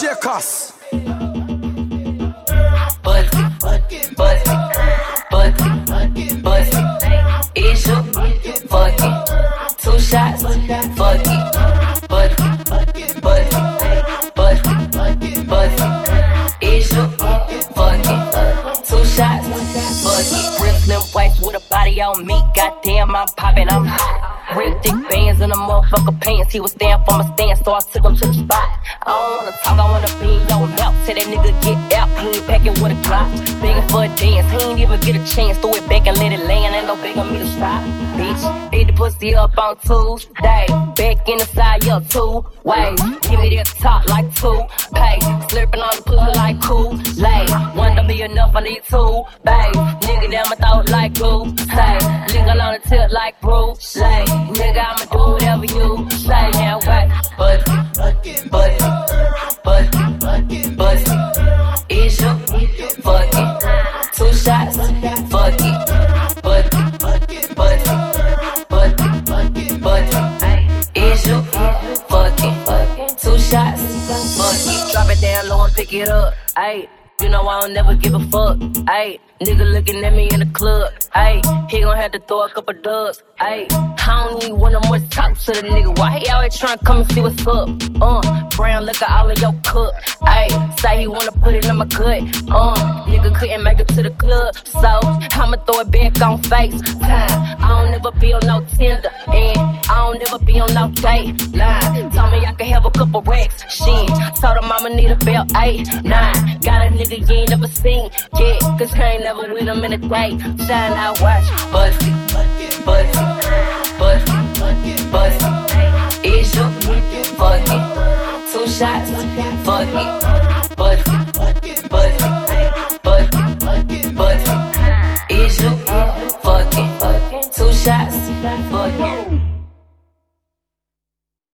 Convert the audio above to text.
Circus. Buzzy, buzzy, buzzy, buzzy. Is you fucking two shots? Fuck it. Buzzy, buzzy, buzzy, buzzy. Is you fucking two shots? Fuck it. With a body on me. Goddamn, I'm popping, I'm hot. Real thick bands in the motherfucker pants. He was stand for my stand, so I took him to the spot. I don't wanna talk, I wanna be in your mouth. Tell that nigga get out, he ain't packing with a Glock. Begging for a dance, he ain't even get a chance. Throw it back and let it land, ain't no begging me to stop. Bitch, beat the pussy up on Tuesday. Back in the side, yeah, two ways. Give me that top like two pay. Slurping on the pussy like cool lay. One to be enough, I need two, babe. Nigga down my throat like glue. Say, nigga on the tip like Bruce. Lay. Nigga, I'ma do whatever you say. Now what? Buzzy, buzzy, buzzy, buzzy. Is you fucking two shots? Fuck it. Buzzy, buzzy, buzzy, buzzy. Is you fucking two shots? Fuck it. Drop it down low and pick it up. Ayy. You know I don't never give a fuck. Ayy, nigga looking at me in the club. Ayy, he gon' have to throw a couple dubs. Ayy, I don't need one of more talk to the nigga. Why he always tryna come and see what's up? Uh, brown liquor all in your cup. Ayy, say he wanna put it in my gut. Uh, nigga couldn't make it to the club, so I'ma throw it back on face. Time, I don't never be on no Tinder, and I don't never be on no date. Line, told me I could have a couple racks. Shit, told him I'ma need a belt eight, nine. Got a nigga you ain't never seen yet, cause I ain't never with him in a day. Shine out, watch, buzzy, buzzy, buzzy, shots? Fuck it, buzzy, buzzy, buzzy, buzzy. Is you fucking two shots? Fuck it.